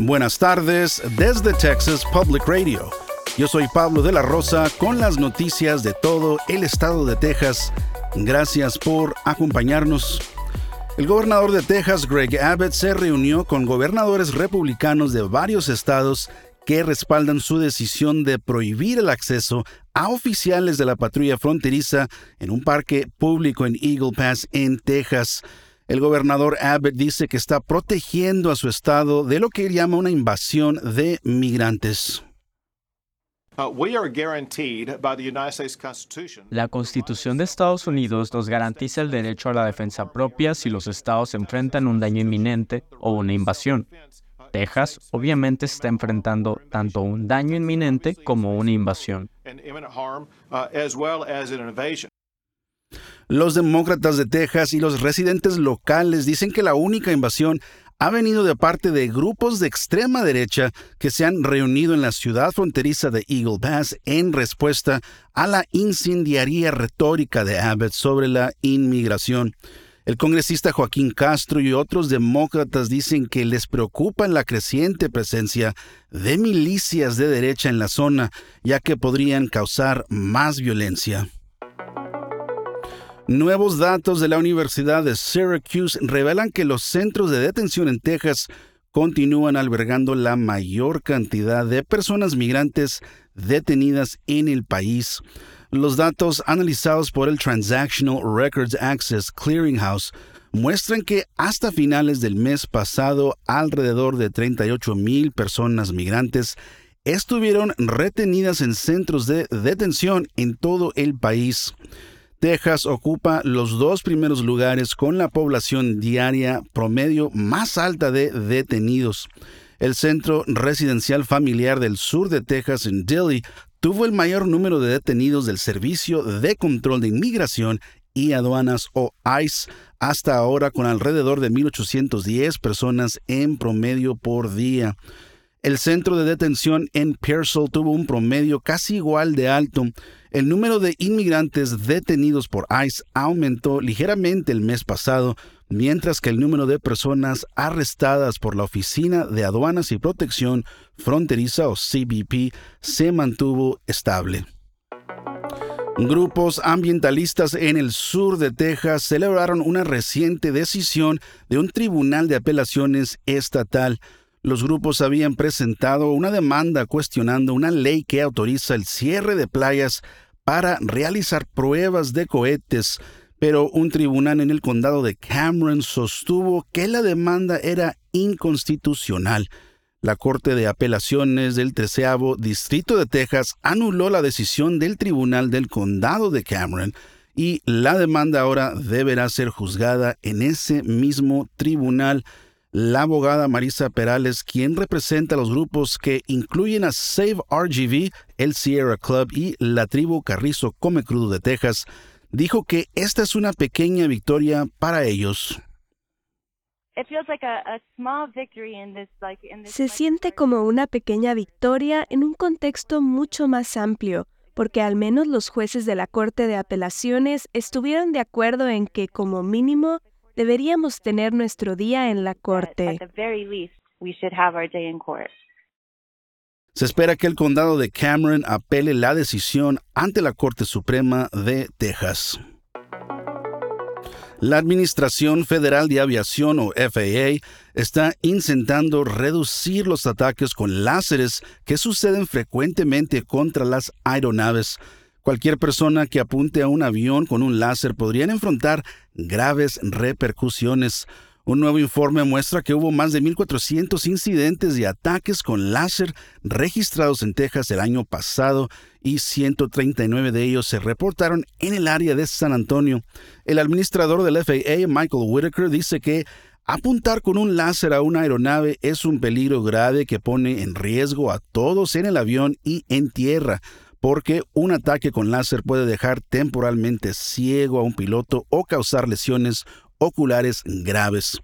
Buenas tardes desde Texas Public Radio. Yo soy Pablo de la Rosa con las noticias de todo el estado de Texas. Gracias por acompañarnos. El gobernador de Texas, Greg Abbott, se reunió con gobernadores republicanos de varios estados que respaldan su decisión de prohibir el acceso a oficiales de la patrulla fronteriza en un parque público en Eagle Pass, en Texas. El gobernador Abbott dice que está protegiendo a su estado de lo que él llama una invasión de migrantes. Uh, la Constitución de Estados Unidos nos garantiza el derecho a la defensa propia si los estados enfrentan un daño inminente o una invasión. Texas obviamente está enfrentando tanto un daño inminente como una invasión. Los demócratas de Texas y los residentes locales dicen que la única invasión ha venido de parte de grupos de extrema derecha que se han reunido en la ciudad fronteriza de Eagle Pass en respuesta a la incendiaria retórica de Abbott sobre la inmigración. El congresista Joaquín Castro y otros demócratas dicen que les preocupa la creciente presencia de milicias de derecha en la zona, ya que podrían causar más violencia. Nuevos datos de la Universidad de Syracuse revelan que los centros de detención en Texas continúan albergando la mayor cantidad de personas migrantes detenidas en el país. Los datos analizados por el Transactional Records Access Clearinghouse muestran que hasta finales del mes pasado alrededor de 38 mil personas migrantes estuvieron retenidas en centros de detención en todo el país. Texas ocupa los dos primeros lugares con la población diaria promedio más alta de detenidos. El centro residencial familiar del sur de Texas en Dilley tuvo el mayor número de detenidos del Servicio de Control de Inmigración y Aduanas o ICE hasta ahora con alrededor de 1.810 personas en promedio por día. El centro de detención en Pearsall tuvo un promedio casi igual de alto. El número de inmigrantes detenidos por ICE aumentó ligeramente el mes pasado, mientras que el número de personas arrestadas por la Oficina de Aduanas y Protección Fronteriza o CBP se mantuvo estable. Grupos ambientalistas en el sur de Texas celebraron una reciente decisión de un tribunal de apelaciones estatal los grupos habían presentado una demanda cuestionando una ley que autoriza el cierre de playas para realizar pruebas de cohetes, pero un tribunal en el condado de Cameron sostuvo que la demanda era inconstitucional. La Corte de Apelaciones del Treceavo Distrito de Texas anuló la decisión del Tribunal del Condado de Cameron y la demanda ahora deberá ser juzgada en ese mismo tribunal la abogada Marisa Perales, quien representa a los grupos que incluyen a Save RGV, el Sierra Club y la tribu Carrizo Come Crudo de Texas, dijo que esta es una pequeña victoria para ellos. Se siente como una pequeña victoria en un contexto mucho más amplio, porque al menos los jueces de la Corte de Apelaciones estuvieron de acuerdo en que, como mínimo, deberíamos tener nuestro día en la corte. Se espera que el condado de Cameron apele la decisión ante la Corte Suprema de Texas. La Administración Federal de Aviación o FAA está intentando reducir los ataques con láseres que suceden frecuentemente contra las aeronaves Cualquier persona que apunte a un avión con un láser podría enfrentar graves repercusiones. Un nuevo informe muestra que hubo más de 1.400 incidentes de ataques con láser registrados en Texas el año pasado y 139 de ellos se reportaron en el área de San Antonio. El administrador del FAA, Michael Whitaker, dice que apuntar con un láser a una aeronave es un peligro grave que pone en riesgo a todos en el avión y en tierra porque un ataque con láser puede dejar temporalmente ciego a un piloto o causar lesiones oculares graves.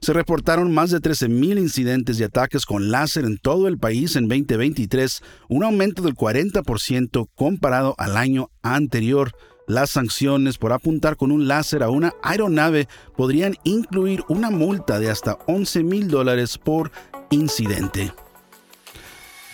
Se reportaron más de 13.000 incidentes de ataques con láser en todo el país en 2023, un aumento del 40% comparado al año anterior. Las sanciones por apuntar con un láser a una aeronave podrían incluir una multa de hasta 11 mil dólares por incidente.